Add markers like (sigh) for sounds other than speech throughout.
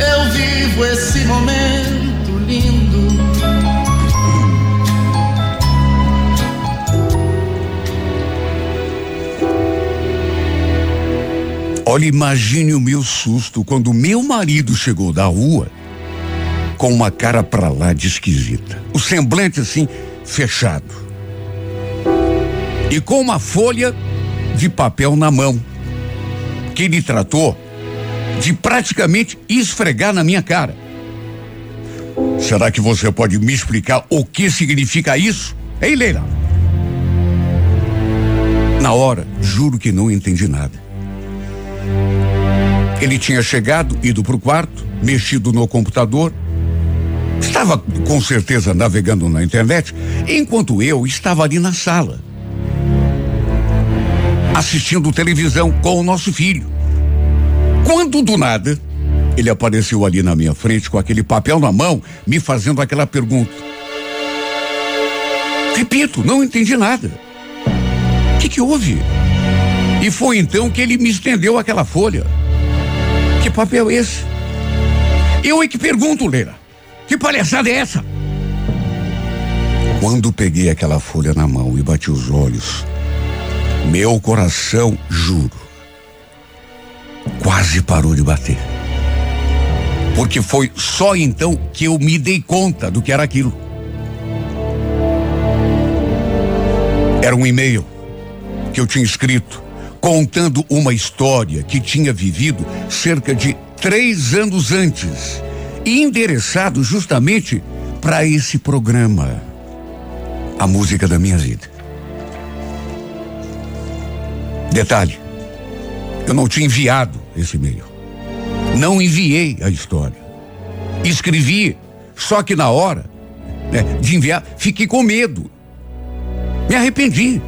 eu vivo esse momento lindo. Olha, imagine o meu susto quando meu marido chegou da rua com uma cara pra lá de esquisita. O semblante assim, fechado. E com uma folha de papel na mão. Que ele tratou de praticamente esfregar na minha cara. Será que você pode me explicar o que significa isso? Ei, Leila. Na hora, juro que não entendi nada. Ele tinha chegado, ido para o quarto, mexido no computador, estava com certeza navegando na internet, enquanto eu estava ali na sala, assistindo televisão com o nosso filho. Quando do nada, ele apareceu ali na minha frente com aquele papel na mão, me fazendo aquela pergunta. Repito, não entendi nada. O que, que houve? E foi então que ele me estendeu aquela folha. Que papel é esse? Eu é que pergunto, Leila. Que palhaçada é essa? Quando peguei aquela folha na mão e bati os olhos, meu coração, juro, quase parou de bater. Porque foi só então que eu me dei conta do que era aquilo. Era um e-mail que eu tinha escrito contando uma história que tinha vivido cerca de três anos antes endereçado justamente para esse programa, a música da minha vida. Detalhe, eu não tinha enviado esse e-mail. Não enviei a história. Escrevi, só que na hora né, de enviar, fiquei com medo. Me arrependi.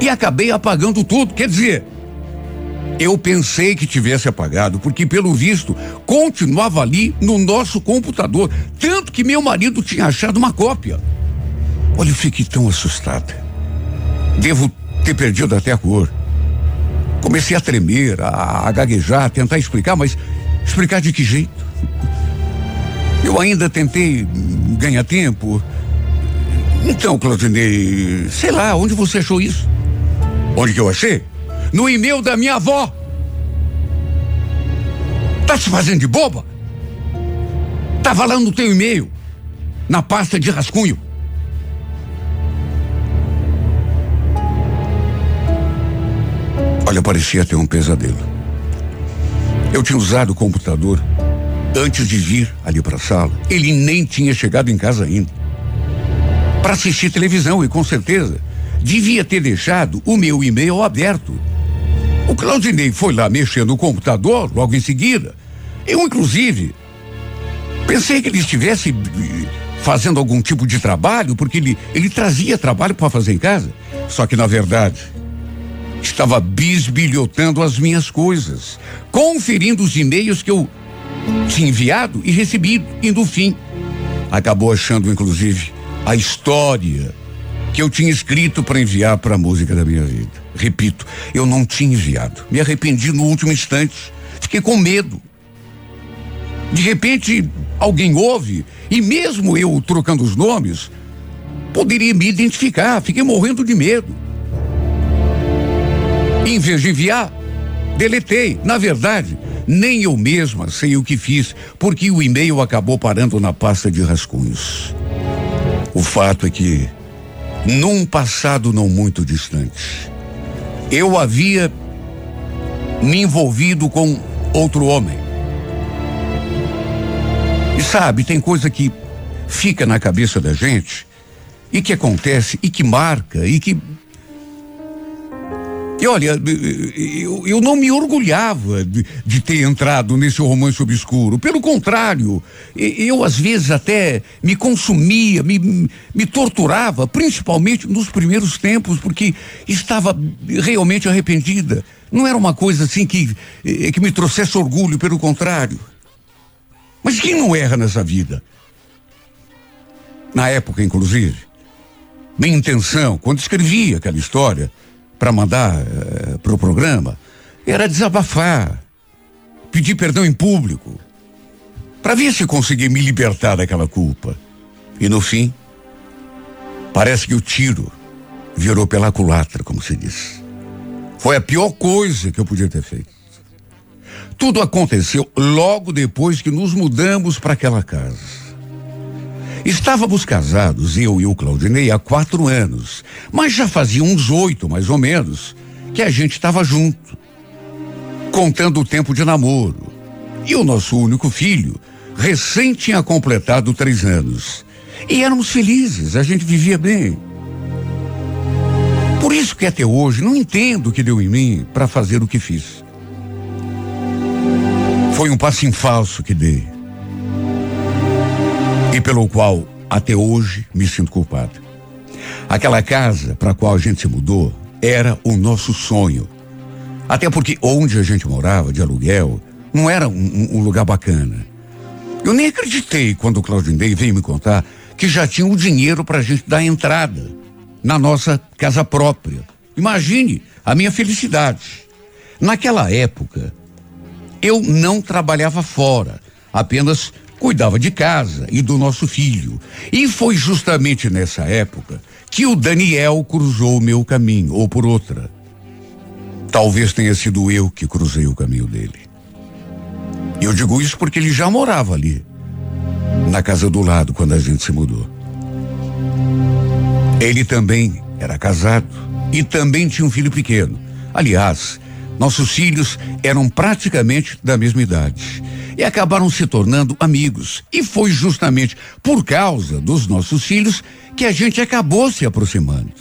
E acabei apagando tudo. Quer dizer, eu pensei que tivesse apagado, porque pelo visto continuava ali no nosso computador, tanto que meu marido tinha achado uma cópia. Olha, eu fiquei tão assustada. Devo ter perdido até a cor. Comecei a tremer, a, a gaguejar, a tentar explicar, mas explicar de que jeito? Eu ainda tentei ganhar tempo. Então, Claudinei, sei lá, onde você achou isso? Onde que eu achei? No e-mail da minha avó. Tá se fazendo de boba? Tava lá no teu e-mail, na pasta de rascunho. Olha, parecia ter um pesadelo. Eu tinha usado o computador antes de vir ali para a sala. Ele nem tinha chegado em casa ainda. Para assistir televisão e com certeza devia ter deixado o meu e-mail aberto. O Claudinei foi lá mexer no computador logo em seguida. Eu, inclusive, pensei que ele estivesse eh, fazendo algum tipo de trabalho, porque ele, ele trazia trabalho para fazer em casa. Só que, na verdade, estava bisbilhotando as minhas coisas, conferindo os e-mails que eu tinha enviado e recebido, e no fim, acabou achando, inclusive, a história que eu tinha escrito para enviar para a música da minha vida. Repito, eu não tinha enviado. Me arrependi no último instante. Fiquei com medo. De repente, alguém ouve, e mesmo eu trocando os nomes, poderia me identificar. Fiquei morrendo de medo. Em vez de enviar, deletei. Na verdade, nem eu mesma sei o que fiz, porque o e-mail acabou parando na pasta de rascunhos. O fato é que, num passado não muito distante, eu havia me envolvido com outro homem. E sabe, tem coisa que fica na cabeça da gente e que acontece e que marca e que E olha, eu, eu não me orgulhava de, de, ter entrado nesse romance obscuro. Pelo contrário, eu às vezes até me consumia, me, me torturava, principalmente nos primeiros tempos, porque estava realmente arrependida. Não era uma coisa assim que, eh, que me trouxesse orgulho, pelo contrário. Mas quem não erra nessa vida? Na época, inclusive, minha intenção, quando escrevia aquela história, para mandar eh, para o programa era desabafar, pedir perdão em público, para ver se conseguia me libertar daquela culpa. E no fim, parece que o tiro virou pela culatra, como se diz. Foi a pior coisa que eu podia ter feito. Tudo aconteceu logo depois que nos mudamos para aquela casa. Estávamos casados, eu e o Claudinei, há quatro anos, mas já fazia uns oito, mais ou menos, que a gente estava junto, contando o tempo de namoro. E o nosso único filho, recém tinha completado três anos. E éramos felizes, a gente vivia bem. Por isso que até hoje não entendo o que deu em mim para fazer o que fiz. Foi um passo em falso que dei e pelo qual até hoje me sinto culpado. Aquela casa para a qual a gente se mudou era o nosso sonho. Até porque onde a gente morava, de aluguel, não era um, um lugar bacana. Eu nem acreditei quando o Claudinei veio me contar que já tinha o dinheiro para a gente dar entrada na nossa casa própria. Imagine a minha felicidade. Naquela época, eu não trabalhava fora, apenas cuidava de casa e do nosso filho. E foi justamente nessa época que o Daniel cruzou o meu caminho, ou por outra. Talvez tenha sido eu que cruzei o caminho dele. E eu digo isso porque ele já morava ali, na casa do lado, quando a gente se mudou. Ele também era casado e também tinha um filho pequeno. Aliás, nossos filhos eram praticamente da mesma idade e acabaram se tornando amigos. E foi justamente por causa dos nossos filhos que a gente acabou se aproximando.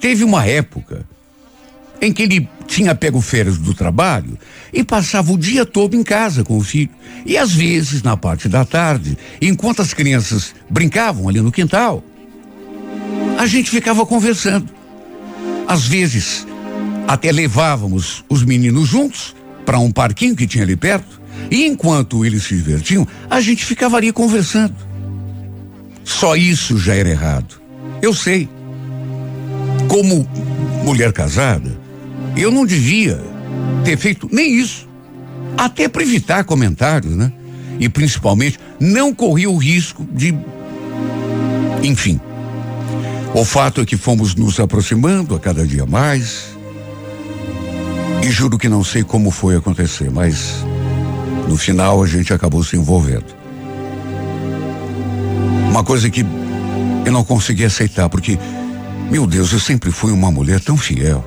Teve uma época em que ele tinha pego férias do trabalho e passava o dia todo em casa com o filho. E às vezes, na parte da tarde, enquanto as crianças brincavam ali no quintal, a gente ficava conversando. Às vezes, até levávamos os meninos juntos para um parquinho que tinha ali perto e enquanto eles se divertiam, a gente ficava ali conversando. Só isso já era errado. Eu sei. Como mulher casada, eu não devia ter feito nem isso. Até para evitar comentários, né? E principalmente não corria o risco de. Enfim. O fato é que fomos nos aproximando a cada dia mais. E juro que não sei como foi acontecer, mas no final, a gente acabou se envolvendo. Uma coisa que eu não consegui aceitar, porque, meu Deus, eu sempre fui uma mulher tão fiel.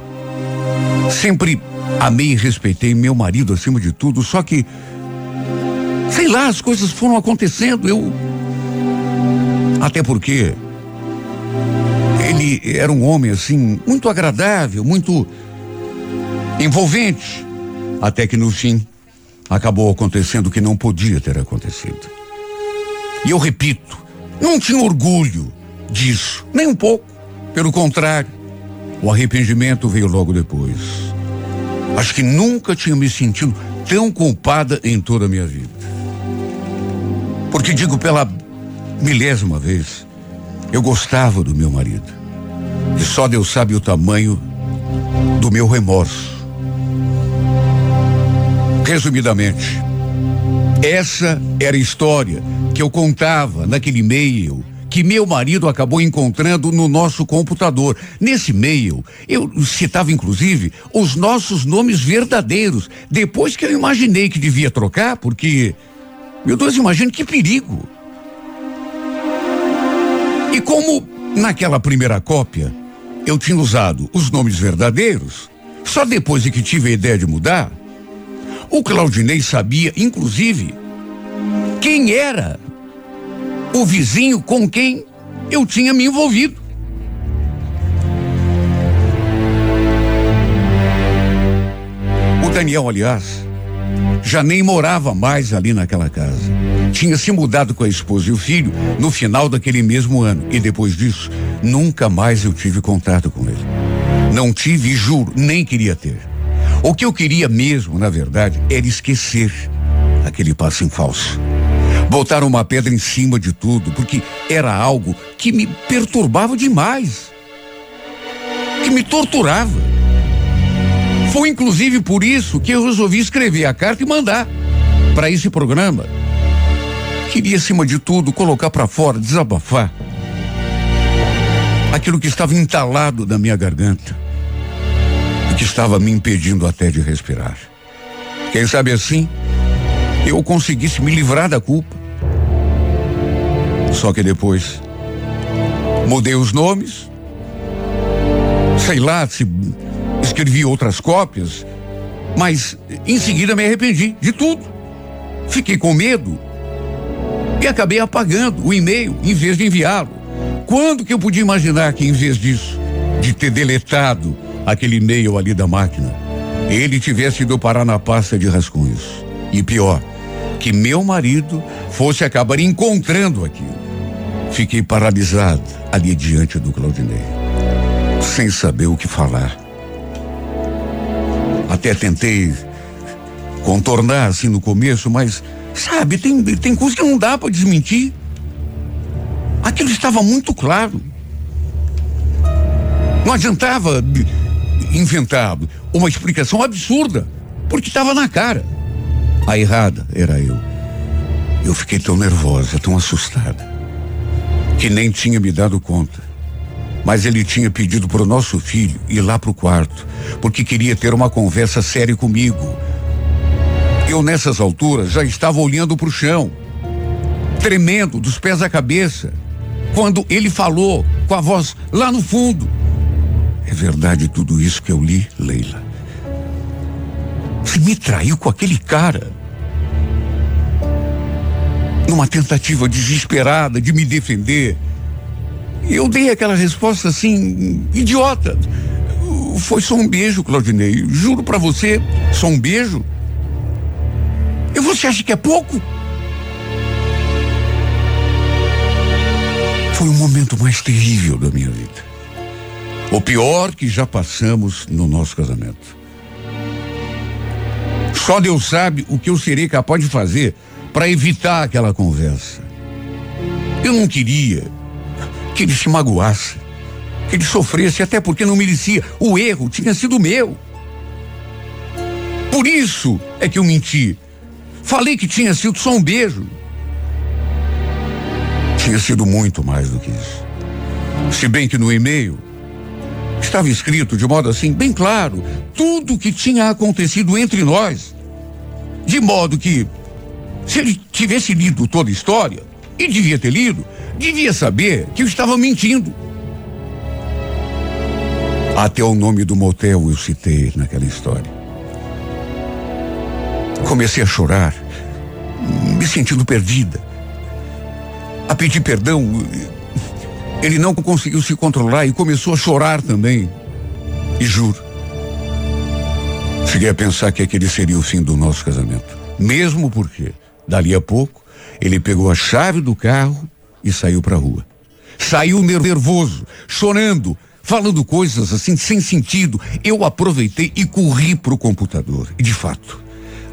Sempre amei e respeitei meu marido acima de tudo, só que, sei lá, as coisas foram acontecendo. Eu. Até porque. Ele era um homem, assim, muito agradável, muito envolvente. Até que no fim acabou acontecendo o que não podia ter acontecido. E eu repito, não tinha orgulho disso, nem um pouco. Pelo contrário, o arrependimento veio logo depois. Acho que nunca tinha me sentido tão culpada em toda a minha vida. Porque digo pela milésima vez, eu gostava do meu marido. E só Deus sabe o tamanho do meu remorso Resumidamente, essa era a história que eu contava naquele e-mail que meu marido acabou encontrando no nosso computador. Nesse e-mail, eu citava inclusive os nossos nomes verdadeiros, depois que eu imaginei que devia trocar, porque, meu Deus, imagine que perigo. E como naquela primeira cópia eu tinha usado os nomes verdadeiros, só depois de que tive a ideia de mudar, o Claudinei sabia, inclusive, quem era o vizinho com quem eu tinha me envolvido. Daniel, aliás, já nem morava mais ali naquela casa. Tinha se mudado com a esposa e o filho no final daquele mesmo ano. E depois disso, nunca mais eu tive contato com ele. Não tive, juro, nem queria ter. O que eu queria mesmo, na verdade, era esquecer aquele passo em falso. Botar uma pedra em cima de tudo, porque era algo que me perturbava demais. Que me torturava. Foi inclusive por isso que eu resolvi escrever a carta e mandar para esse programa. Queria, acima de tudo, colocar para fora, desabafar aquilo que estava entalado na minha garganta que estava me impedindo até de respirar. Quem sabe assim eu conseguisse me livrar da culpa. Só que depois mudei os nomes, sei lá se escrevi outras cópias, mas em seguida me arrependi de tudo. Fiquei com medo e acabei apagando o e-mail em vez de enviá-lo. Quando que eu podia imaginar que em vez disso, de ter deletado aquele e-mail ali da máquina, ele tivesse ido parar na pasta de rascunhos? E pior, que meu marido fosse acabar encontrando aquilo. Fiquei paralisado ali diante do Claudinei, sem saber o que falar. Até tentei contornar assim no começo, mas sabe, tem, tem coisa que não dá para desmentir. Aquilo estava muito claro. Não adiantava inventar uma explicação absurda, porque estava na cara. A errada era eu. Eu fiquei tão nervosa, tão assustada, que nem tinha me dado conta. Mas ele tinha pedido para o nosso filho ir lá para o quarto, porque queria ter uma conversa séria comigo. Eu, nessas alturas, já estava olhando para o chão, tremendo dos pés à cabeça, quando ele falou com a voz lá no fundo. É verdade tudo isso que eu li, Leila. Você me traiu com aquele cara. Numa tentativa desesperada de me defender. Eu dei aquela resposta assim, idiota. Foi só um beijo, Claudinei. Juro para você, só um beijo. E você acha que é pouco? Foi o momento mais terrível da minha vida. O pior que já passamos no nosso casamento. Só Deus sabe o que eu serei capaz de fazer para evitar aquela conversa. Eu não queria que ele se magoasse, que ele sofresse, até porque não merecia. O erro tinha sido meu. Por isso é que eu menti. Falei que tinha sido só um beijo. Tinha sido muito mais do que isso. Se bem que no e-mail estava escrito de modo assim, bem claro, tudo o que tinha acontecido entre nós. De modo que, se ele tivesse lido toda a história, e devia ter lido, devia saber que eu estava mentindo. Até o nome do motel eu citei naquela história. Comecei a chorar, me sentindo perdida. A pedir perdão. Ele não conseguiu se controlar e começou a chorar também. E juro, cheguei a pensar que aquele seria o fim do nosso casamento. Mesmo porque, dali a pouco, ele pegou a chave do carro e saiu para a rua. Saiu nervoso, chorando, falando coisas assim sem sentido. Eu aproveitei e corri para o computador. E de fato,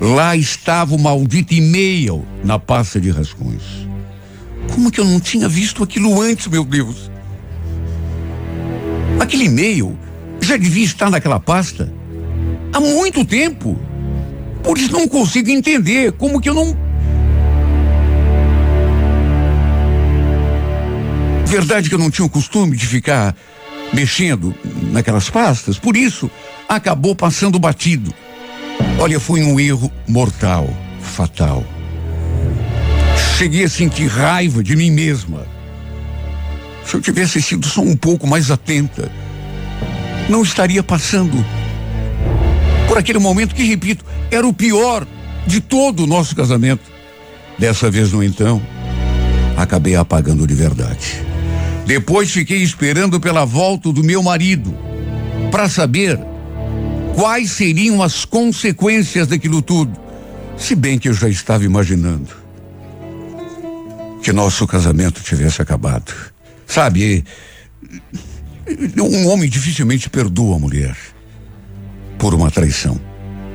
lá estava o maldito e-mail na pasta de rascunhos. Como que eu não tinha visto aquilo antes, meu Deus? Aquele e-mail já devia estar naquela pasta há muito tempo. Por isso não consigo entender como que eu não Verdade que eu não tinha o costume de ficar mexendo naquelas pastas, por isso acabou passando batido. Olha, foi um erro mortal, fatal. Cheguei a sentir raiva de mim mesma. Se eu tivesse sido só um pouco mais atenta, não estaria passando por aquele momento que, repito, era o pior de todo o nosso casamento. Dessa vez, no então, acabei apagando de verdade. Depois fiquei esperando pela volta do meu marido para saber Quais seriam as consequências daquilo tudo? Se bem que eu já estava imaginando que nosso casamento tivesse acabado. Sabe, um homem dificilmente perdoa a mulher por uma traição.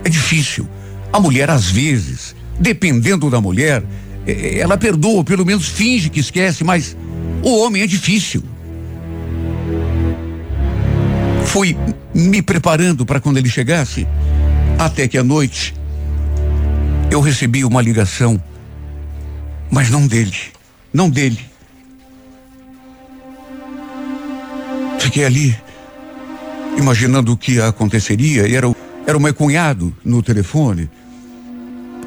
É difícil. A mulher, às vezes, dependendo da mulher, é, ela perdoa, pelo menos finge que esquece, mas o homem é difícil. Fui me preparando para quando ele chegasse, até que à noite eu recebi uma ligação, mas não dele, não dele. Fiquei ali, imaginando o que aconteceria, e era, era o meu cunhado no telefone,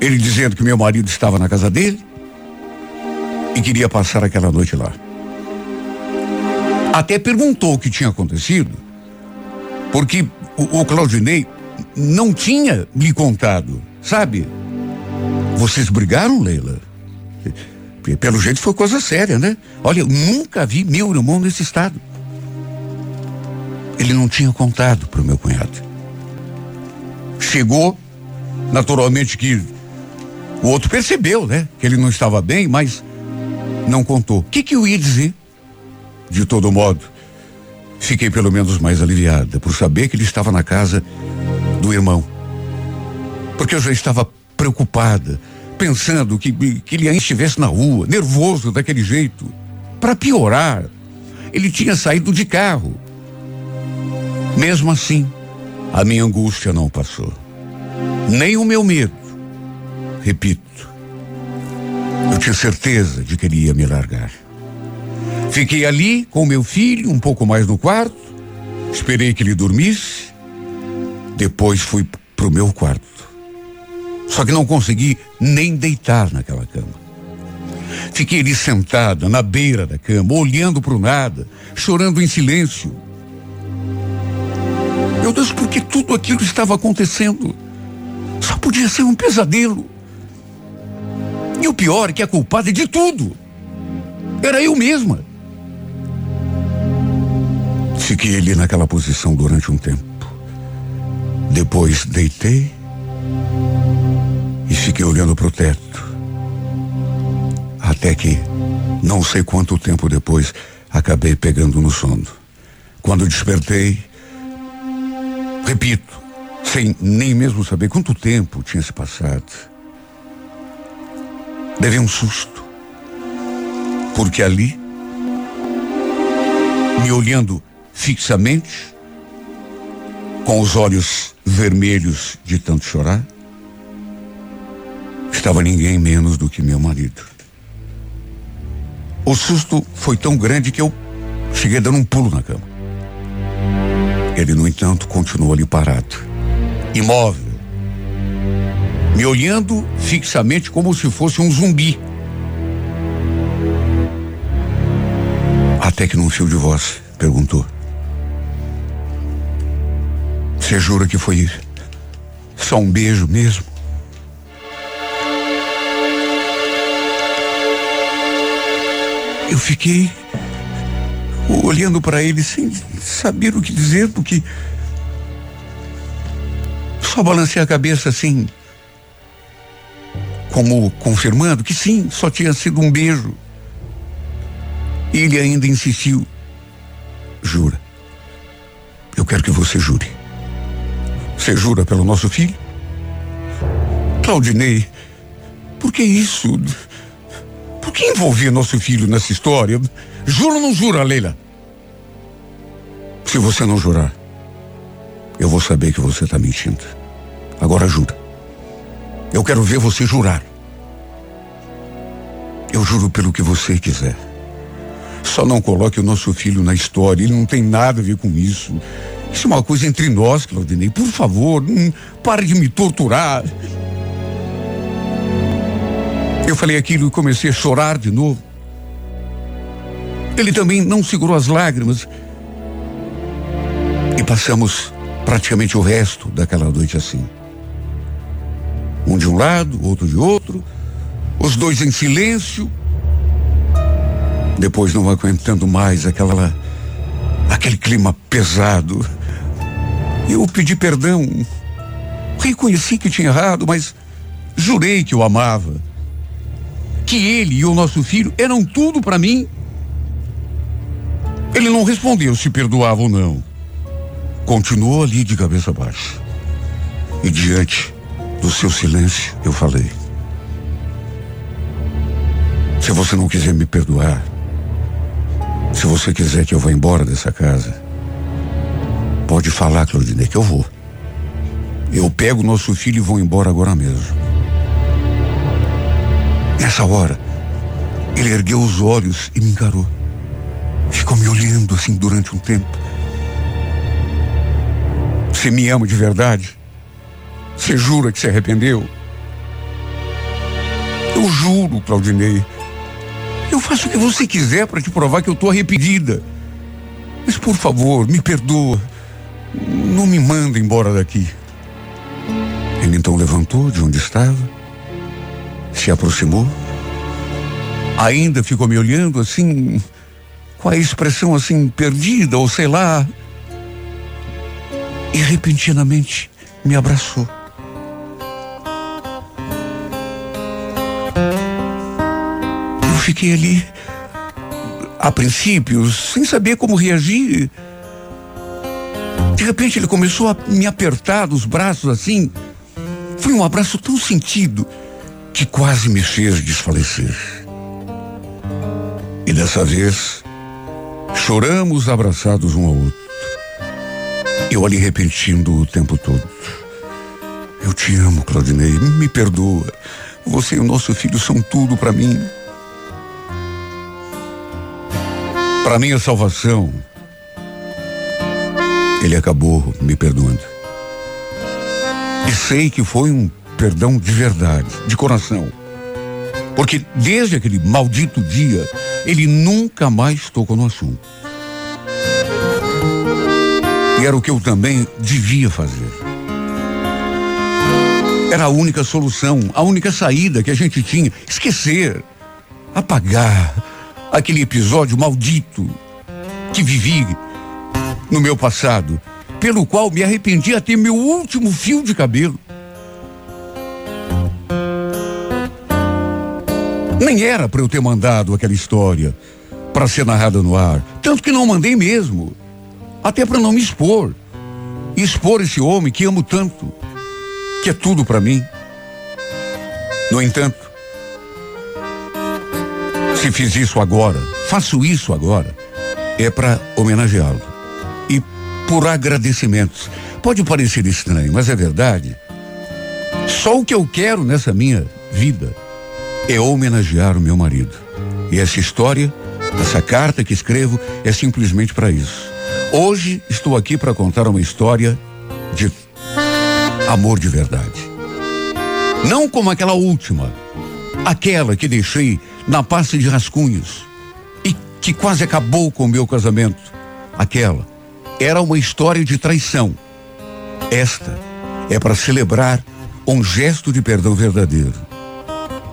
ele dizendo que meu marido estava na casa dele e queria passar aquela noite lá. Até perguntou o que tinha acontecido, porque o, o Claudinei não tinha me contado, sabe? Vocês brigaram, Leila? Pelo jeito foi coisa séria, né? Olha, eu nunca vi meu irmão nesse estado. Ele não tinha contado para o meu cunhado. Chegou, naturalmente que o outro percebeu, né? Que ele não estava bem, mas não contou. O que, que eu ia dizer? De todo modo, fiquei pelo menos mais aliviada por saber que ele estava na casa do irmão. Porque eu já estava preocupada, pensando que, que ele ainda estivesse na rua, nervoso daquele jeito. Para piorar, ele tinha saído de carro. Mesmo assim, a minha angústia não passou. Nem o meu medo. Repito, eu tinha certeza de que ele ia me largar. Fiquei ali com meu filho, um pouco mais no quarto, esperei que ele dormisse, depois fui pro meu quarto. Só que não consegui nem deitar naquela cama. Fiquei ali sentada na beira da cama, olhando para o nada, chorando em silêncio. Meu Deus, por que tudo aquilo estava acontecendo? Só podia ser um pesadelo. E o pior é que a culpada é de tudo era eu mesma. Fiquei ali naquela posição durante um tempo. Depois deitei e fiquei olhando para o teto. Até que, não sei quanto tempo depois, acabei pegando no sono. Quando despertei, repito, sem nem mesmo saber quanto tempo tinha se passado, levei um susto. Porque ali, me olhando fixamente, com os olhos vermelhos de tanto chorar, estava ninguém menos do que meu marido. O susto foi tão grande que eu cheguei dando um pulo na cama. Ele, no entanto, continuou ali parado, imóvel, me olhando fixamente como se fosse um zumbi. Até que num fio de voz perguntou: Você jura que foi só um beijo mesmo? Eu fiquei olhando para ele sem saber o que dizer, porque só balancei a cabeça assim, como confirmando que sim, só tinha sido um beijo. Ele ainda insistiu. Jura. Eu quero que você jure. Você jura pelo nosso filho? Claudinei, por que isso? Por que envolver nosso filho nessa história? Jura ou não jura, Leila? Se você não jurar, eu vou saber que você está mentindo. Agora jura. Eu quero ver você jurar. Eu juro pelo que você quiser. Só não coloque o nosso filho na história. Ele não tem nada a ver com isso. Isso é uma coisa entre nós, Claudinei. Por favor, não pare de me torturar. Eu falei aquilo e comecei a chorar de novo. Ele também não segurou as lágrimas. E passamos praticamente o resto daquela noite assim. Um de um lado, outro de outro, os dois em silêncio. Depois não aguentando mais aquela aquele clima pesado. Eu pedi perdão. Reconheci que tinha errado, mas jurei que o amava. Que ele e o nosso filho eram tudo para mim. Ele não respondeu se perdoava ou não. Continuou ali de cabeça baixa. E diante do seu silêncio, eu falei: Se você não quiser me perdoar, se você quiser que eu vá embora dessa casa, pode falar, Claudinei, que eu vou. Eu pego nosso filho e vou embora agora mesmo. Nessa hora, ele ergueu os olhos e me encarou. Ficou me olhando assim durante um tempo. Você me ama de verdade? Você jura que se arrependeu? Eu juro, Claudinei. Eu faço o que você quiser para te provar que eu estou arrependida. Mas por favor, me perdoa. Não me manda embora daqui. Ele então levantou de onde estava, se aproximou, ainda ficou me olhando assim, com a expressão assim perdida, ou sei lá, e repentinamente me abraçou. Eu fiquei ali, a princípio, sem saber como reagir. De repente ele começou a me apertar dos braços assim. Foi um abraço tão sentido que quase me fez desfalecer. E dessa vez, choramos abraçados um ao outro. Eu ali repetindo o tempo todo. Eu te amo, Claudinei. Me perdoa. Você e o nosso filho são tudo para mim. Para minha salvação. Ele acabou me perdoando. E sei que foi um perdão de verdade, de coração. Porque desde aquele maldito dia, ele nunca mais tocou no assunto. E era o que eu também devia fazer. Era a única solução, a única saída que a gente tinha. Esquecer, apagar aquele episódio maldito que vivi no meu passado, pelo qual me arrependi até meu último fio de cabelo. Nem era para eu ter mandado aquela história para ser narrada no ar, tanto que não mandei mesmo, até para não me expor, expor esse homem que amo tanto, que é tudo para mim. No entanto, se fiz isso agora, faço isso agora, é para homenageá-lo e por agradecimentos. Pode parecer estranho, mas é verdade. Só o que eu quero nessa minha vida é homenagear o meu marido. E essa história, essa carta que escrevo, é simplesmente para isso. Hoje estou aqui para contar uma história de amor de verdade. Não como aquela última, aquela que deixei na pasta de rascunhos e que quase acabou com o meu casamento. Aquela era uma história de traição. Esta é para celebrar um gesto de perdão verdadeiro.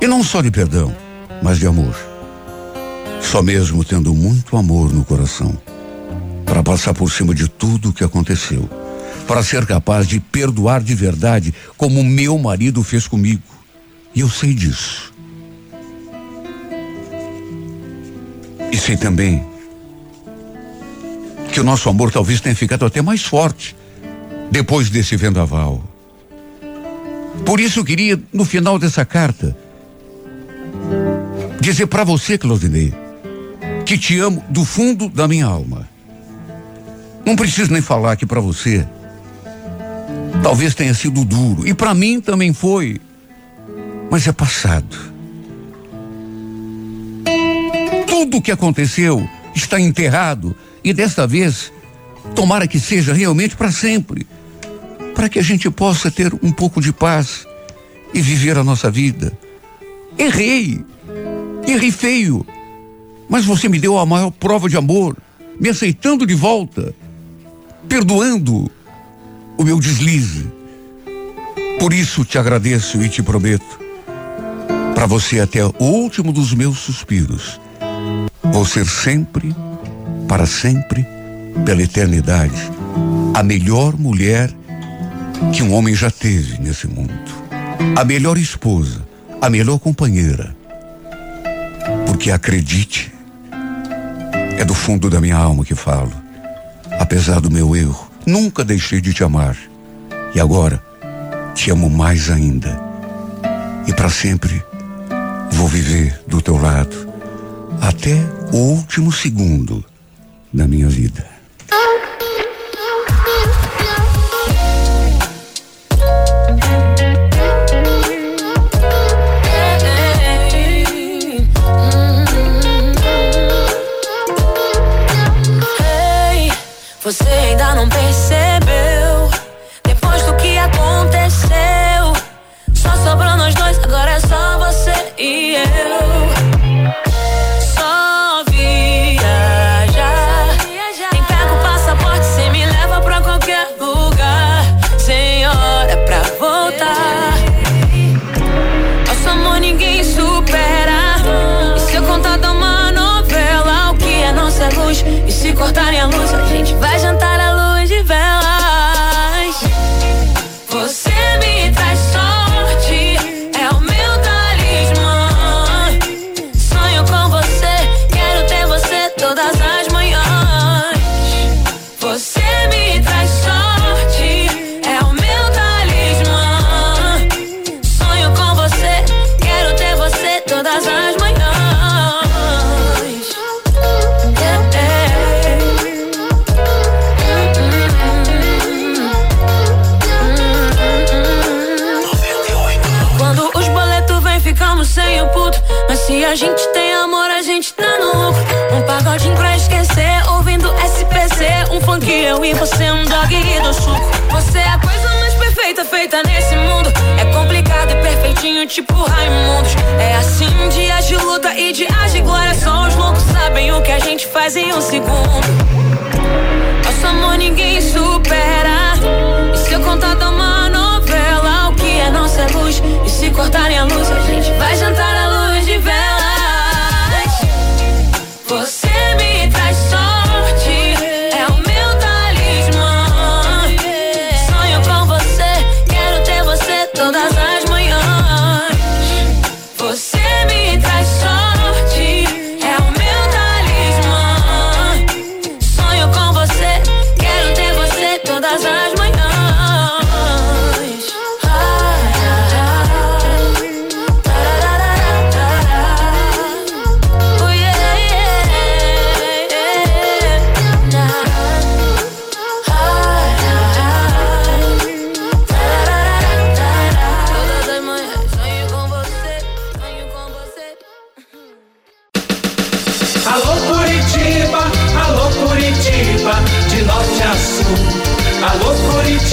E não só de perdão, mas de amor. Só mesmo tendo muito amor no coração. Para passar por cima de tudo o que aconteceu. Para ser capaz de perdoar de verdade, como meu marido fez comigo. E eu sei disso. E sei também que o nosso amor talvez tenha ficado até mais forte depois desse vendaval. Por isso eu queria, no final dessa carta, dizer para você, Claudinei, que te amo do fundo da minha alma. Não preciso nem falar que para você talvez tenha sido duro e para mim também foi, mas é passado. Tudo o que aconteceu está enterrado e desta vez tomara que seja realmente para sempre, para que a gente possa ter um pouco de paz e viver a nossa vida. Errei, errei feio, mas você me deu a maior prova de amor, me aceitando de volta, perdoando o meu deslize. Por isso te agradeço e te prometo, para você até o último dos meus suspiros, vou ser sempre, para sempre, pela eternidade, a melhor mulher que um homem já teve nesse mundo. A melhor esposa, a melhor companheira. Porque acredite, é do fundo da minha alma que falo. Apesar do meu erro, nunca deixei de te amar. E agora, te amo mais ainda. E para sempre vou viver do teu lado até o último segundo da minha vida. Você ainda não percebeu? Depois do que aconteceu, só sobrou nós dois, agora é só você e eu. Só viajar. Nem pega o passaporte, cê me leva pra qualquer lugar. Sem hora pra voltar. Nosso amor ninguém supera. E se eu contar de uma novela, o que é nossa luz? E se cortarem a luz, gente tem amor, a gente tá no lucro. Um pagodinho pra esquecer, ouvindo SPC. Um funk eu e você, um dog e do suco. Você é a coisa mais perfeita feita nesse mundo. É complicado e perfeitinho, tipo Raimundos. É assim, dias de luta e dias de glória. Só os loucos sabem o que a gente faz em um segundo. Nosso amor ninguém supera. E se eu contar uma novela, o que é nossa luz? E se cortarem a luz, a gente vai jantar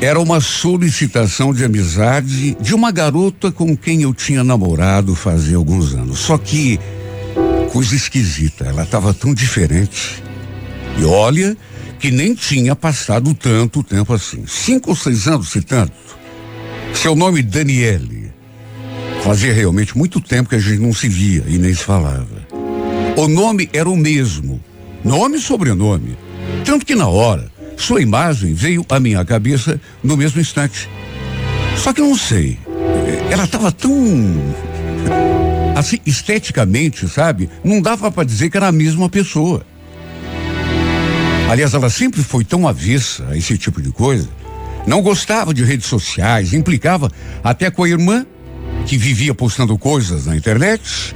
Era uma solicitação de amizade de uma garota com quem eu tinha namorado fazia alguns anos. Só que, coisa esquisita, ela estava tão diferente. E olha que nem tinha passado tanto tempo assim. Cinco ou seis anos, se tanto. Seu nome Daniele. Fazia realmente muito tempo que a gente não se via e nem se falava. O nome era o mesmo. Nome e sobrenome. Tanto que na hora, sua imagem veio à minha cabeça no mesmo instante. Só que não sei. Ela estava tão. (laughs) Assim, esteticamente, sabe? Não dava para dizer que era a mesma pessoa. Aliás, ela sempre foi tão avessa a esse tipo de coisa. Não gostava de redes sociais, implicava até com a irmã, que vivia postando coisas na internet.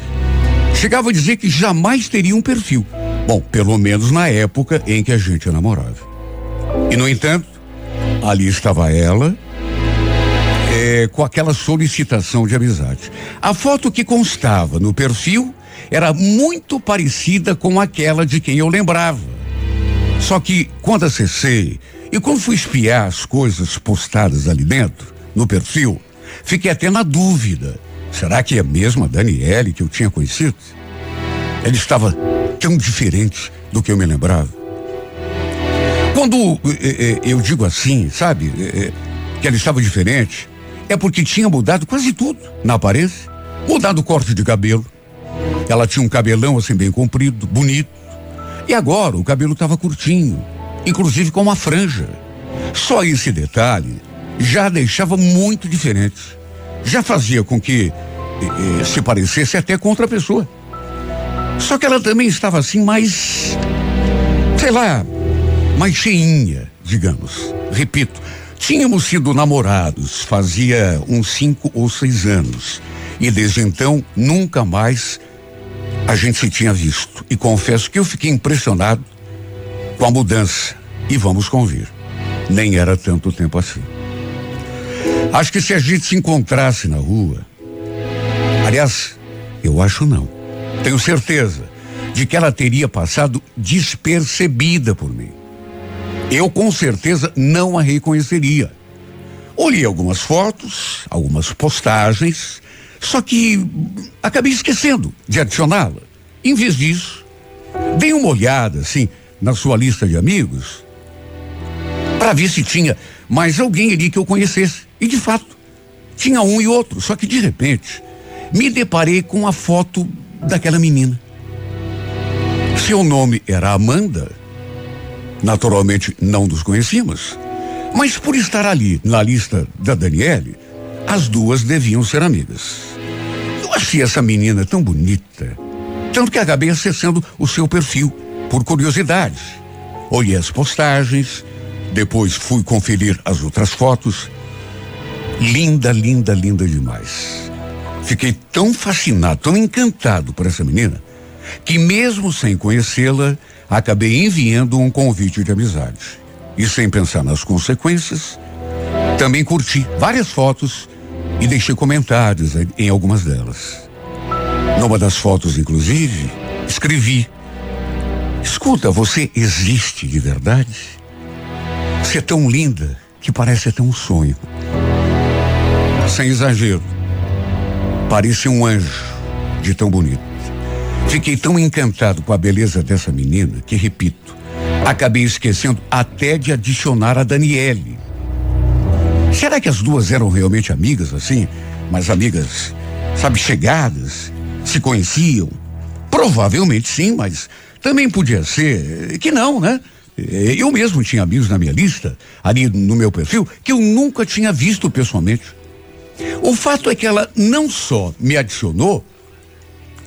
Chegava a dizer que jamais teria um perfil. Bom, pelo menos na época em que a gente namorava. E no entanto, ali estava ela, é, com aquela solicitação de amizade. A foto que constava no perfil era muito parecida com aquela de quem eu lembrava. Só que quando acessei e quando fui espiar as coisas postadas ali dentro, no perfil, fiquei até na dúvida. Será que é mesmo a Daniele que eu tinha conhecido? Ela estava tão diferente do que eu me lembrava. Quando eh, eh, eu digo assim, sabe, eh, que ela estava diferente, é porque tinha mudado quase tudo na aparência. Mudado o corte de cabelo. Ela tinha um cabelão assim bem comprido, bonito. E agora o cabelo estava curtinho, inclusive com uma franja. Só esse detalhe já deixava muito diferente. Já fazia com que se parecesse até com outra pessoa. Só que ela também estava assim mais, sei lá, mais cheinha, digamos. Repito, tínhamos sido namorados fazia uns cinco ou seis anos. E desde então, nunca mais a gente se tinha visto. E confesso que eu fiquei impressionado com a mudança. E vamos convir. Nem era tanto tempo assim. Acho que se a gente se encontrasse na rua. Aliás, eu acho não tenho certeza de que ela teria passado despercebida por mim. Eu com certeza não a reconheceria. Olhei algumas fotos, algumas postagens, só que acabei esquecendo de adicioná-la. Em vez disso, dei uma olhada, assim, na sua lista de amigos, para ver se tinha mais alguém ali que eu conhecesse. E de fato, tinha um e outro, só que de repente, me deparei com a foto daquela menina. Seu nome era Amanda. Naturalmente não nos conhecíamos. Mas por estar ali na lista da Daniele, as duas deviam ser amigas. Eu achei essa menina tão bonita. Tanto que acabei acessando o seu perfil, por curiosidade. Olhei as postagens, depois fui conferir as outras fotos. Linda, linda, linda demais. Fiquei tão fascinado, tão encantado por essa menina, que mesmo sem conhecê-la, acabei enviando um convite de amizade. E sem pensar nas consequências, também curti várias fotos e deixei comentários em algumas delas. Numa das fotos, inclusive, escrevi: Escuta, você existe de verdade? Você é tão linda que parece até um sonho. Sem exagero. Parecia um anjo de tão bonito. Fiquei tão encantado com a beleza dessa menina que, repito, acabei esquecendo até de adicionar a Daniele. Será que as duas eram realmente amigas assim? Mas amigas, sabe, chegadas? Se conheciam? Provavelmente sim, mas também podia ser que não, né? Eu mesmo tinha amigos na minha lista, ali no meu perfil, que eu nunca tinha visto pessoalmente. O fato é que ela não só me adicionou,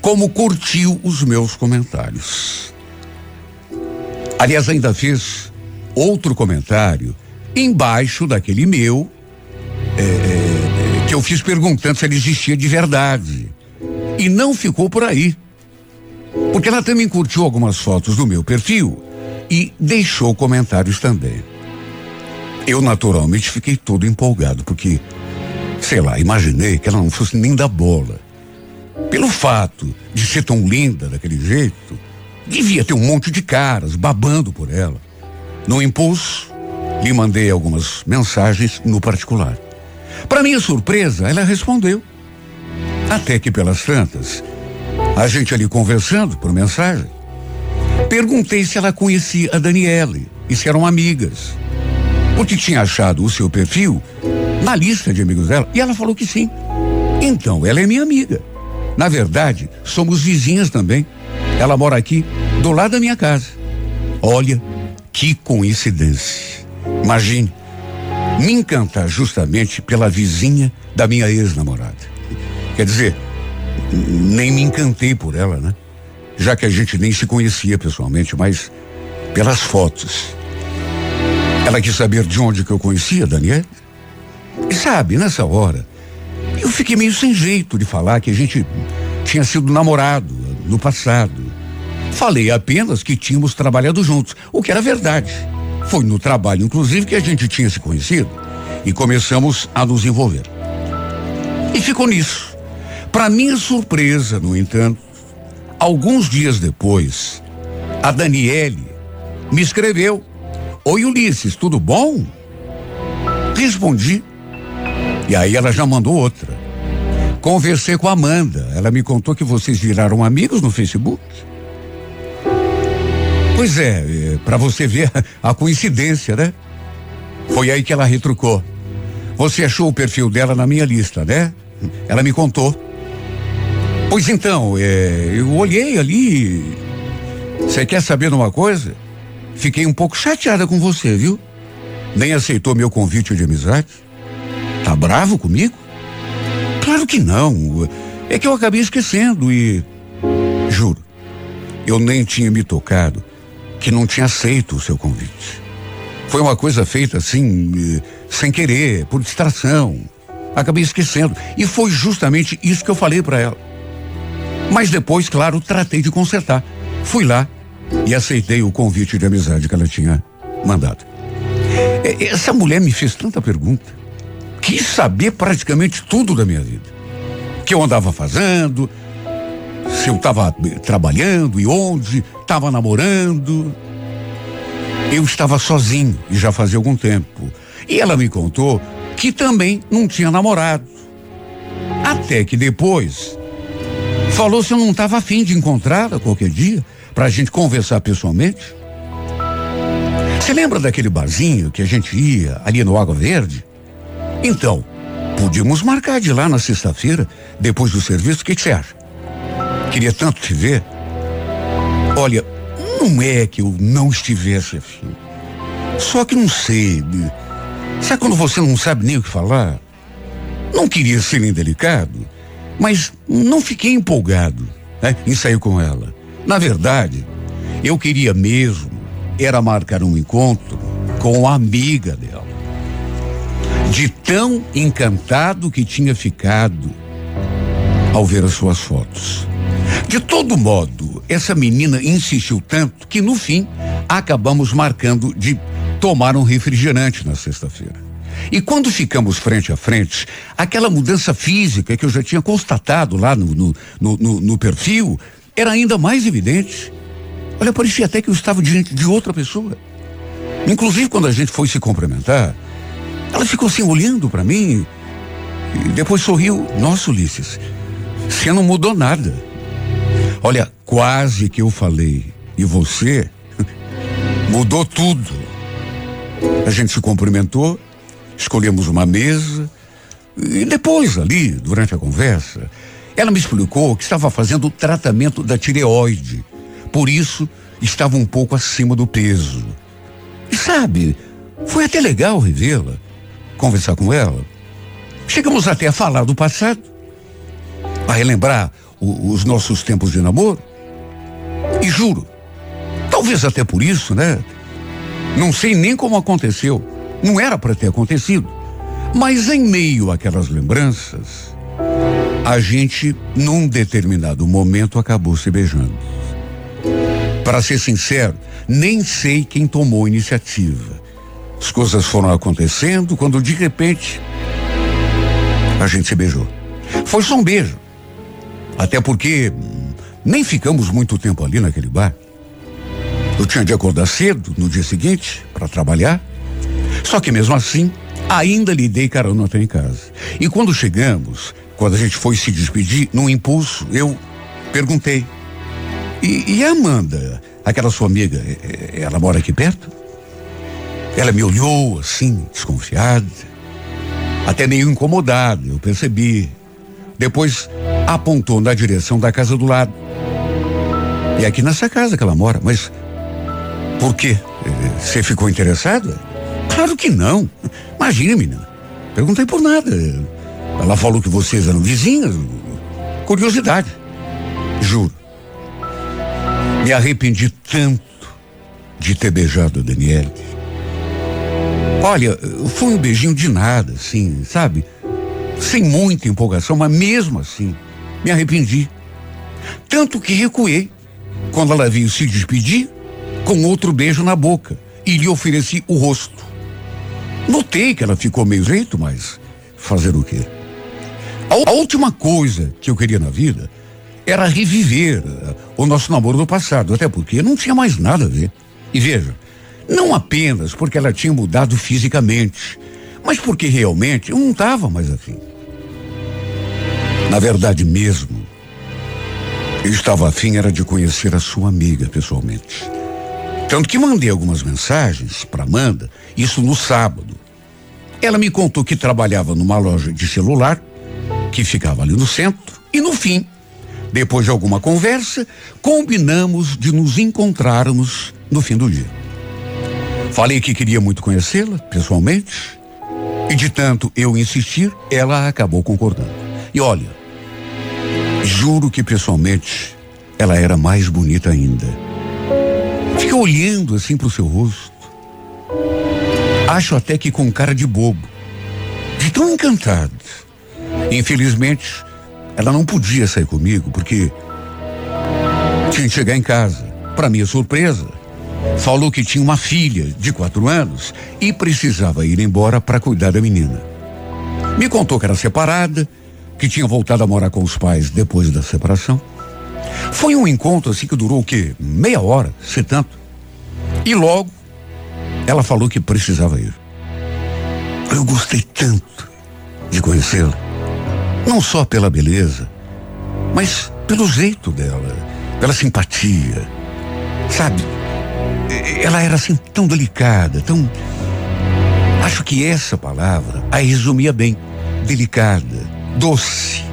como curtiu os meus comentários. Aliás, ainda fez outro comentário embaixo daquele meu, é, é, que eu fiz perguntando se ele existia de verdade. E não ficou por aí. Porque ela também curtiu algumas fotos do meu perfil e deixou comentários também. Eu naturalmente fiquei todo empolgado, porque Sei lá, imaginei que ela não fosse nem da bola. Pelo fato de ser tão linda daquele jeito, devia ter um monte de caras babando por ela. No impulso, lhe mandei algumas mensagens no particular. Para minha surpresa, ela respondeu. Até que pelas tantas, a gente ali conversando por mensagem, perguntei se ela conhecia a Daniele e se eram amigas. Porque tinha achado o seu perfil na lista de amigos dela e ela falou que sim. Então, ela é minha amiga. Na verdade, somos vizinhas também. Ela mora aqui do lado da minha casa. Olha, que coincidência. Imagine, me encantar justamente pela vizinha da minha ex-namorada. Quer dizer, nem me encantei por ela, né? Já que a gente nem se conhecia pessoalmente, mas pelas fotos. Ela quis saber de onde que eu conhecia, Daniel? E sabe, nessa hora, eu fiquei meio sem jeito de falar que a gente tinha sido namorado no passado. Falei apenas que tínhamos trabalhado juntos, o que era verdade. Foi no trabalho, inclusive, que a gente tinha se conhecido e começamos a nos envolver. E ficou nisso. Para minha surpresa, no entanto, alguns dias depois, a Daniele me escreveu: Oi Ulisses, tudo bom? Respondi. E aí ela já mandou outra. Conversei com a Amanda. Ela me contou que vocês viraram amigos no Facebook. Pois é, é para você ver a coincidência, né? Foi aí que ela retrucou. Você achou o perfil dela na minha lista, né? Ela me contou. Pois então, é, eu olhei ali. Você quer saber de uma coisa? Fiquei um pouco chateada com você, viu? Nem aceitou meu convite de amizade. Tá bravo comigo? Claro que não. É que eu acabei esquecendo e. Juro, eu nem tinha me tocado que não tinha aceito o seu convite. Foi uma coisa feita assim, eh, sem querer, por distração. Acabei esquecendo. E foi justamente isso que eu falei para ela. Mas depois, claro, tratei de consertar. Fui lá e aceitei o convite de amizade que ela tinha mandado. Essa mulher me fez tanta pergunta. Quis saber praticamente tudo da minha vida. O que eu andava fazendo, se eu estava trabalhando e onde, estava namorando. Eu estava sozinho e já fazia algum tempo. E ela me contou que também não tinha namorado. Até que depois falou se eu não estava afim de encontrá-la qualquer dia para a gente conversar pessoalmente. Você lembra daquele barzinho que a gente ia ali no Água Verde? Então, podíamos marcar de lá na sexta-feira, depois do serviço. O que você acha? Queria tanto te ver. Olha, não é que eu não estivesse afim. Só que não sei. Sabe quando você não sabe nem o que falar? Não queria ser indelicado, mas não fiquei empolgado né, em sair com ela. Na verdade, eu queria mesmo era marcar um encontro com a amiga dela. De tão encantado que tinha ficado ao ver as suas fotos. De todo modo, essa menina insistiu tanto que no fim acabamos marcando de tomar um refrigerante na sexta-feira. E quando ficamos frente a frente, aquela mudança física que eu já tinha constatado lá no, no, no, no, perfil era ainda mais evidente. Olha, parecia até que eu estava diante de outra pessoa. Inclusive, quando a gente foi se cumprimentar, ela ficou assim olhando para mim e depois sorriu. Nossa, Ulisses, você não mudou nada. Olha, quase que eu falei. E você (laughs) mudou tudo. A gente se cumprimentou, escolhemos uma mesa e depois ali, durante a conversa, ela me explicou que estava fazendo o tratamento da tireoide por isso, estava um pouco acima do peso. E sabe, foi até legal revê-la, conversar com ela. Chegamos até a falar do passado, a relembrar o, os nossos tempos de namoro. E juro, talvez até por isso, né? Não sei nem como aconteceu. Não era para ter acontecido. Mas em meio àquelas lembranças, a gente, num determinado momento, acabou se beijando. Para ser sincero, nem sei quem tomou a iniciativa. As coisas foram acontecendo quando de repente a gente se beijou. Foi só um beijo. Até porque hum, nem ficamos muito tempo ali naquele bar. Eu tinha de acordar cedo no dia seguinte para trabalhar. Só que mesmo assim, ainda lhe dei carona até em casa. E quando chegamos, quando a gente foi se despedir, num impulso, eu perguntei: e, e a Amanda, aquela sua amiga, ela mora aqui perto? Ela me olhou assim, desconfiada, até meio incomodada, eu percebi. Depois apontou na direção da casa do lado. E aqui nessa casa que ela mora, mas por quê? Você ficou interessada? Claro que não. Imagina, menina. Perguntei por nada. Ela falou que vocês eram vizinhas. Curiosidade. Juro. Me arrependi tanto de ter beijado a Daniele. Olha, foi um beijinho de nada, assim, sabe? Sem muita empolgação, mas mesmo assim, me arrependi. Tanto que recuei quando ela veio se despedir com outro beijo na boca e lhe ofereci o rosto. Notei que ela ficou meio jeito, mas fazer o quê? A, a última coisa que eu queria na vida era reviver uh, o nosso namoro do passado, até porque não tinha mais nada a ver. E veja, não apenas porque ela tinha mudado fisicamente, mas porque realmente eu não estava mais afim. Na verdade mesmo, eu estava afim era de conhecer a sua amiga pessoalmente. Tanto que mandei algumas mensagens para Amanda, isso no sábado. Ela me contou que trabalhava numa loja de celular, que ficava ali no centro, e no fim, depois de alguma conversa, combinamos de nos encontrarmos no fim do dia. Falei que queria muito conhecê-la pessoalmente, e de tanto eu insistir, ela acabou concordando. E olha, juro que pessoalmente ela era mais bonita ainda. Fica olhando assim para o seu rosto. Acho até que com cara de bobo. De tão encantado. Infelizmente, ela não podia sair comigo porque tinha que chegar em casa. Para minha surpresa, falou que tinha uma filha de quatro anos e precisava ir embora para cuidar da menina. Me contou que era separada, que tinha voltado a morar com os pais depois da separação. Foi um encontro assim que durou o quê? Meia hora, se tanto. E logo ela falou que precisava ir. Eu gostei tanto de conhecê-la. Não só pela beleza, mas pelo jeito dela, pela simpatia. Sabe? Ela era assim tão delicada, tão. Acho que essa palavra a resumia bem. Delicada, doce.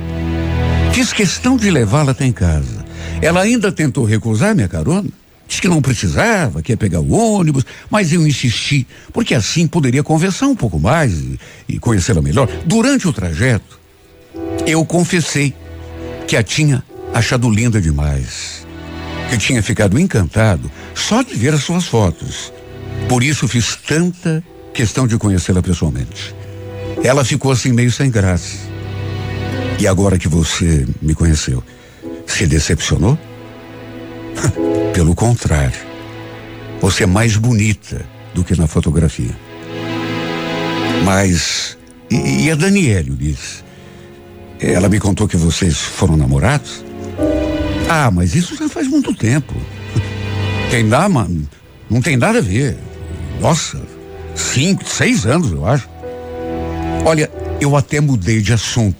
Fiz questão de levá-la até em casa. Ela ainda tentou recusar minha carona. Disse que não precisava, que ia pegar o ônibus, mas eu insisti, porque assim poderia conversar um pouco mais e, e conhecê-la melhor. Durante o trajeto, eu confessei que a tinha achado linda demais, que tinha ficado encantado só de ver as suas fotos. Por isso fiz tanta questão de conhecê-la pessoalmente. Ela ficou assim meio sem graça. E agora que você me conheceu, se decepcionou? (laughs) Pelo contrário, você é mais bonita do que na fotografia. Mas, e, e a Daniela, Ulisses? Ela me contou que vocês foram namorados? Ah, mas isso já faz muito tempo. Tem nada, não tem nada a ver. Nossa, cinco, seis anos, eu acho. Olha, eu até mudei de assunto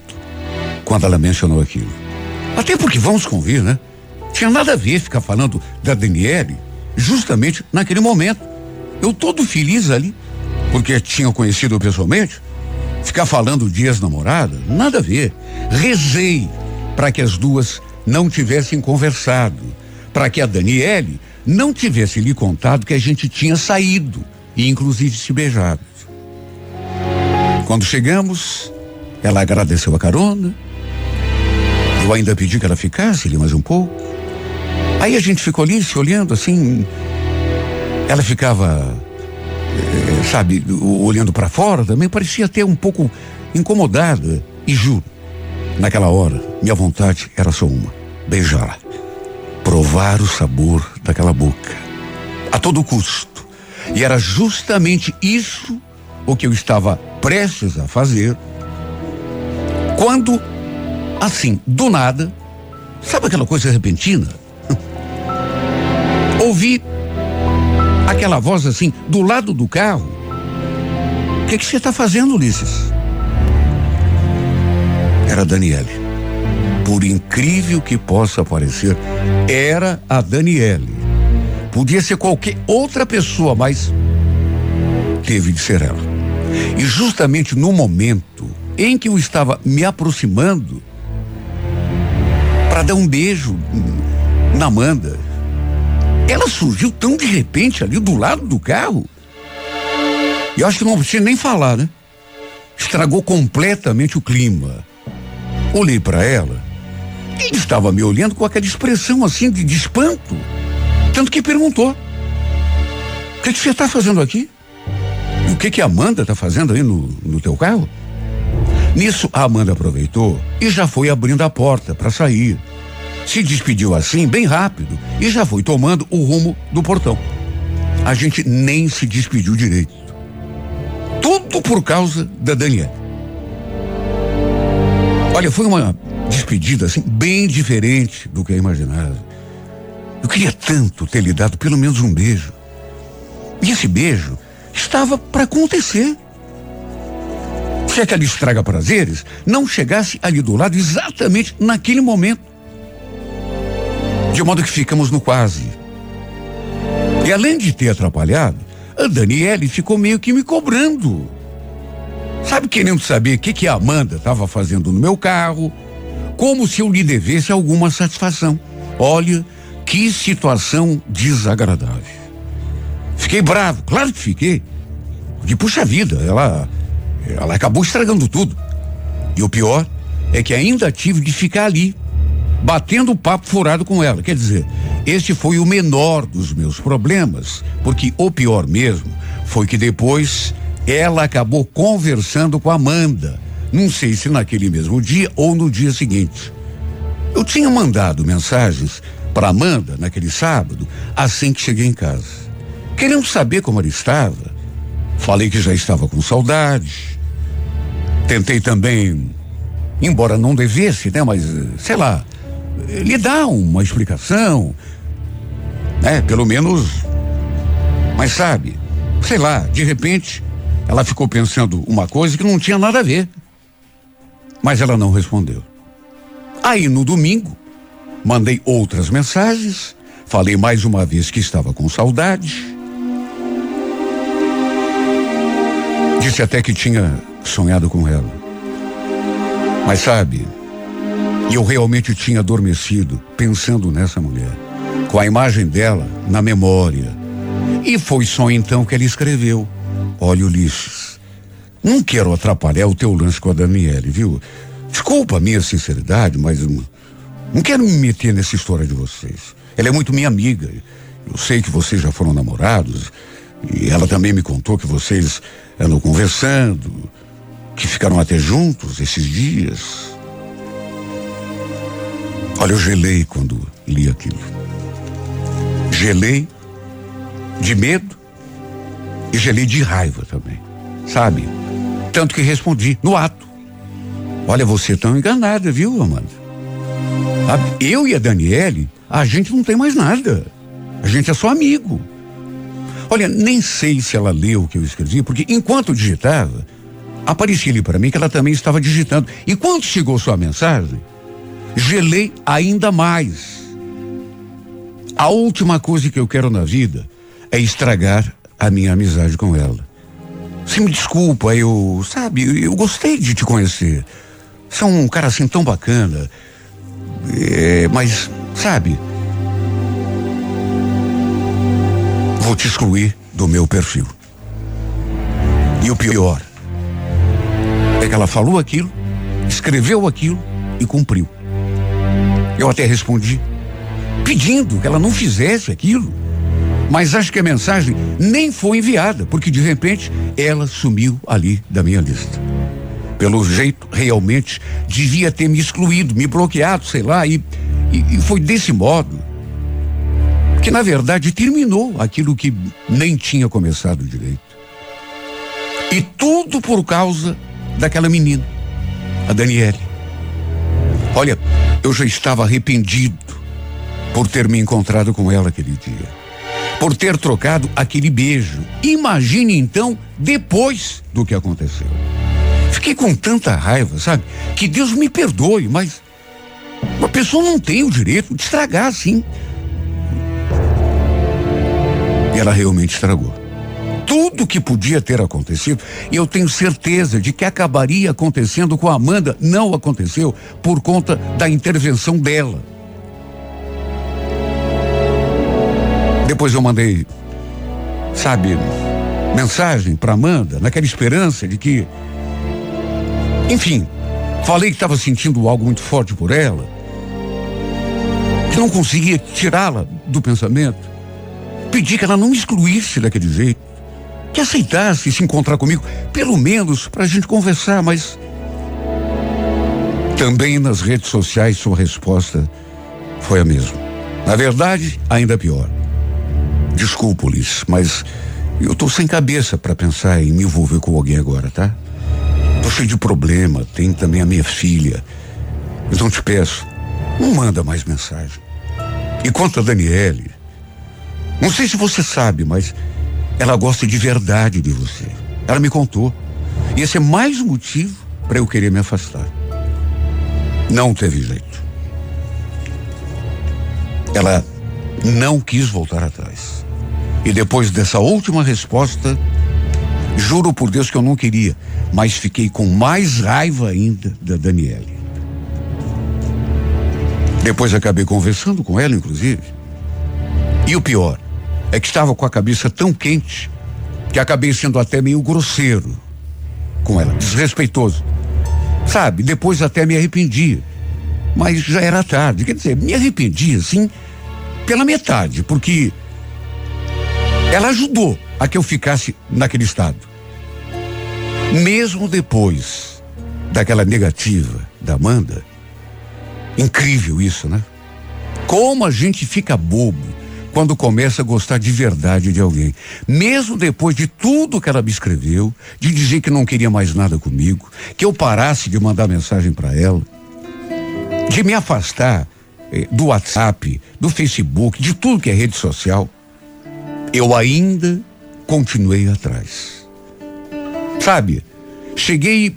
quando ela mencionou aquilo. Até porque vamos convir, né? Tinha nada a ver ficar falando da Daniele justamente naquele momento. Eu todo feliz ali, porque tinha conhecido pessoalmente. Ficar falando dias namorada, nada a ver. Rezei para que as duas não tivessem conversado, para que a Daniele não tivesse lhe contado que a gente tinha saído e inclusive se beijado. Quando chegamos, ela agradeceu a carona. Eu ainda pedi que ela ficasse ali mais um pouco. Aí a gente ficou ali se olhando assim. Ela ficava, eh, sabe, olhando para fora também, parecia até um pouco incomodada. E juro, naquela hora, minha vontade era só uma: beijá-la. Provar o sabor daquela boca. A todo custo. E era justamente isso o que eu estava prestes a fazer. Quando, assim, do nada, sabe aquela coisa repentina? (laughs) Ouvi aquela voz assim, do lado do carro. O que, que você está fazendo, Ulisses? Era Daniele. Por incrível que possa parecer, era a Daniele. Podia ser qualquer outra pessoa, mas teve de ser ela. E justamente no momento em que eu estava me aproximando para dar um beijo na Amanda, ela surgiu tão de repente ali do lado do carro. E acho que não precisa nem falar, né? Estragou completamente o clima. Olhei para ela e estava me olhando com aquela expressão assim de, de espanto. Tanto que perguntou: O que, que você está fazendo aqui? E o que, que a Amanda está fazendo aí no, no teu carro? Nisso, a Amanda aproveitou e já foi abrindo a porta para sair. Se despediu assim, bem rápido, e já foi tomando o rumo do portão. A gente nem se despediu direito. Tudo por causa da Daniela. Olha, foi uma despedida assim, bem diferente do que eu imaginava. Eu queria tanto ter lhe dado pelo menos um beijo. E esse beijo estava para acontecer. Se aquela estraga prazeres não chegasse ali do lado exatamente naquele momento. De modo que ficamos no quase. E além de ter atrapalhado, a Daniele ficou meio que me cobrando. Sabe, querendo saber o que, que a Amanda estava fazendo no meu carro, como se eu lhe devesse alguma satisfação. Olha, que situação desagradável. Fiquei bravo, claro que fiquei. Porque, puxa vida, ela, ela acabou estragando tudo. E o pior é que ainda tive de ficar ali, batendo papo furado com ela. Quer dizer, este foi o menor dos meus problemas, porque o pior mesmo foi que depois ela acabou conversando com a Amanda. Não sei se naquele mesmo dia ou no dia seguinte. Eu tinha mandado mensagens para Amanda naquele sábado, assim que cheguei em casa. Querendo saber como ela estava. Falei que já estava com saudade. Tentei também, embora não devesse, né, mas sei lá, lhe dar uma explicação, né, pelo menos. Mas sabe, sei lá, de repente ela ficou pensando uma coisa que não tinha nada a ver. Mas ela não respondeu. Aí no domingo, mandei outras mensagens, falei mais uma vez que estava com saudade. Disse até que tinha sonhado com ela. Mas sabe, eu realmente tinha adormecido pensando nessa mulher, com a imagem dela na memória. E foi só então que ele escreveu. Olha, Ulisses, não quero atrapalhar o teu lance com a Daniele, viu? Desculpa a minha sinceridade, mas não quero me meter nessa história de vocês. Ela é muito minha amiga. Eu sei que vocês já foram namorados. E ela também me contou que vocês andam conversando, que ficaram até juntos esses dias. Olha, eu gelei quando li aquilo. Gelei de medo e gelei de raiva também, sabe? Tanto que respondi no ato. Olha, você tão enganada, viu, Amanda? Eu e a Daniele, a gente não tem mais nada. A gente é só amigo. Olha, nem sei se ela leu o que eu escrevi, porque enquanto digitava, aparecia ali para mim que ela também estava digitando. E quando chegou sua mensagem, gelei ainda mais. A última coisa que eu quero na vida é estragar a minha amizade com ela. Você me desculpa, eu, sabe, eu gostei de te conhecer. Você é um cara assim tão bacana. É, mas, sabe, vou te excluir do meu perfil. E o pior é que ela falou aquilo, escreveu aquilo e cumpriu. Eu até respondi, pedindo que ela não fizesse aquilo. Mas acho que a mensagem nem foi enviada, porque de repente ela sumiu ali da minha lista. Pelo jeito, realmente devia ter me excluído, me bloqueado, sei lá, e, e, e foi desse modo que, na verdade, terminou aquilo que nem tinha começado direito. E tudo por causa daquela menina, a Daniele. Olha, eu já estava arrependido por ter me encontrado com ela aquele dia por ter trocado aquele beijo. Imagine então depois do que aconteceu. Fiquei com tanta raiva, sabe? Que Deus me perdoe, mas uma pessoa não tem o direito de estragar assim. E ela realmente estragou. Tudo que podia ter acontecido, e eu tenho certeza de que acabaria acontecendo com a Amanda, não aconteceu por conta da intervenção dela. Depois eu mandei, sabe, mensagem para Amanda, naquela esperança de que, enfim, falei que estava sentindo algo muito forte por ela, que não conseguia tirá-la do pensamento. Pedi que ela não me excluísse daquele jeito, que aceitasse se encontrar comigo, pelo menos para a gente conversar, mas também nas redes sociais sua resposta foi a mesma. Na verdade, ainda pior. Desculpa, Ulisses, mas eu tô sem cabeça para pensar em me envolver com alguém agora, tá? Tô cheio de problema, tem também a minha filha. Então te peço, não manda mais mensagem. E quanto a Daniele, não sei se você sabe, mas ela gosta de verdade de você. Ela me contou. E esse é mais um motivo para eu querer me afastar. Não teve jeito. Ela não quis voltar atrás. E depois dessa última resposta, juro por Deus que eu não queria, mas fiquei com mais raiva ainda da Daniele. Depois acabei conversando com ela, inclusive. E o pior é que estava com a cabeça tão quente que acabei sendo até meio grosseiro com ela, desrespeitoso. Sabe, depois até me arrependi. Mas já era tarde. Quer dizer, me arrependi, assim, pela metade, porque ela ajudou a que eu ficasse naquele estado. Mesmo depois daquela negativa da Amanda, incrível isso, né? Como a gente fica bobo quando começa a gostar de verdade de alguém. Mesmo depois de tudo que ela me escreveu, de dizer que não queria mais nada comigo, que eu parasse de mandar mensagem para ela, de me afastar eh, do WhatsApp, do Facebook, de tudo que é rede social, eu ainda continuei atrás. Sabe? Cheguei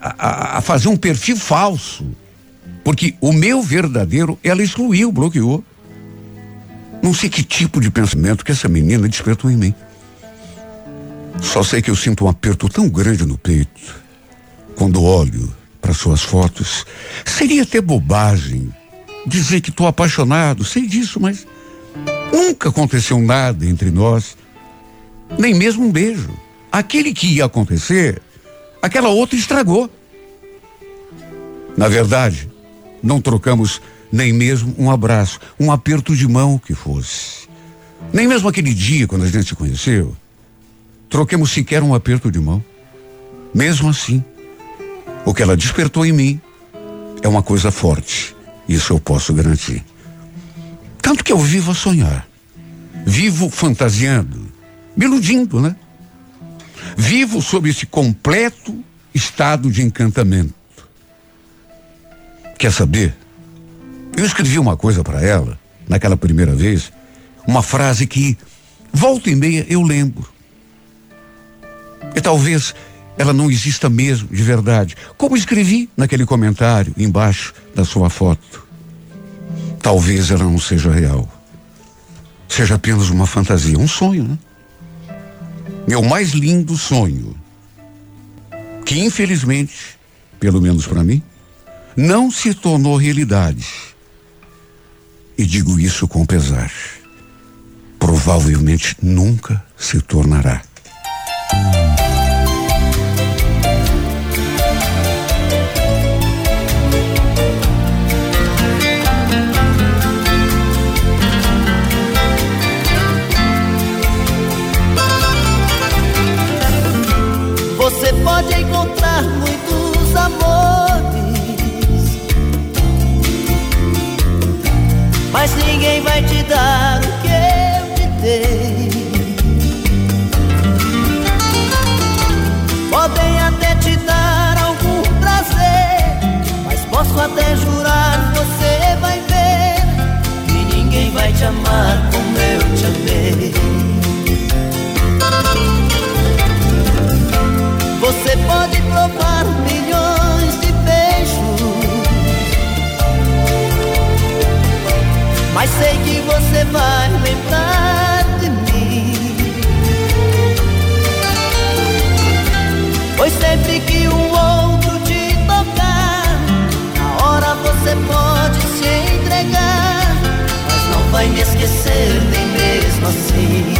a, a, fazer um perfil falso, porque o meu verdadeiro ela excluiu, bloqueou. Não sei que tipo de pensamento que essa menina despertou em mim. Só sei que eu sinto um aperto tão grande no peito quando olho para suas fotos. Seria até bobagem dizer que estou apaixonado, sei disso, mas nunca aconteceu nada entre nós, nem mesmo um beijo. Aquele que ia acontecer, aquela outra estragou. Na verdade, não trocamos nem mesmo um abraço, um aperto de mão que fosse. Nem mesmo aquele dia quando a gente se conheceu, troquemos sequer um aperto de mão. Mesmo assim, o que ela despertou em mim é uma coisa forte. Isso eu posso garantir. Tanto que eu vivo a sonhar. Vivo fantasiando, me iludindo, né? Vivo sob esse completo estado de encantamento. Quer saber? Eu escrevi uma coisa para ela, naquela primeira vez, uma frase que, volta e meia, eu lembro. E talvez ela não exista mesmo, de verdade. Como escrevi naquele comentário embaixo da sua foto. Talvez ela não seja real. Seja apenas uma fantasia, um sonho, né? Meu mais lindo sonho. Que infelizmente, pelo menos para mim, não se tornou realidade. E digo isso com pesar. Provavelmente nunca se tornará. perder mesmo assim.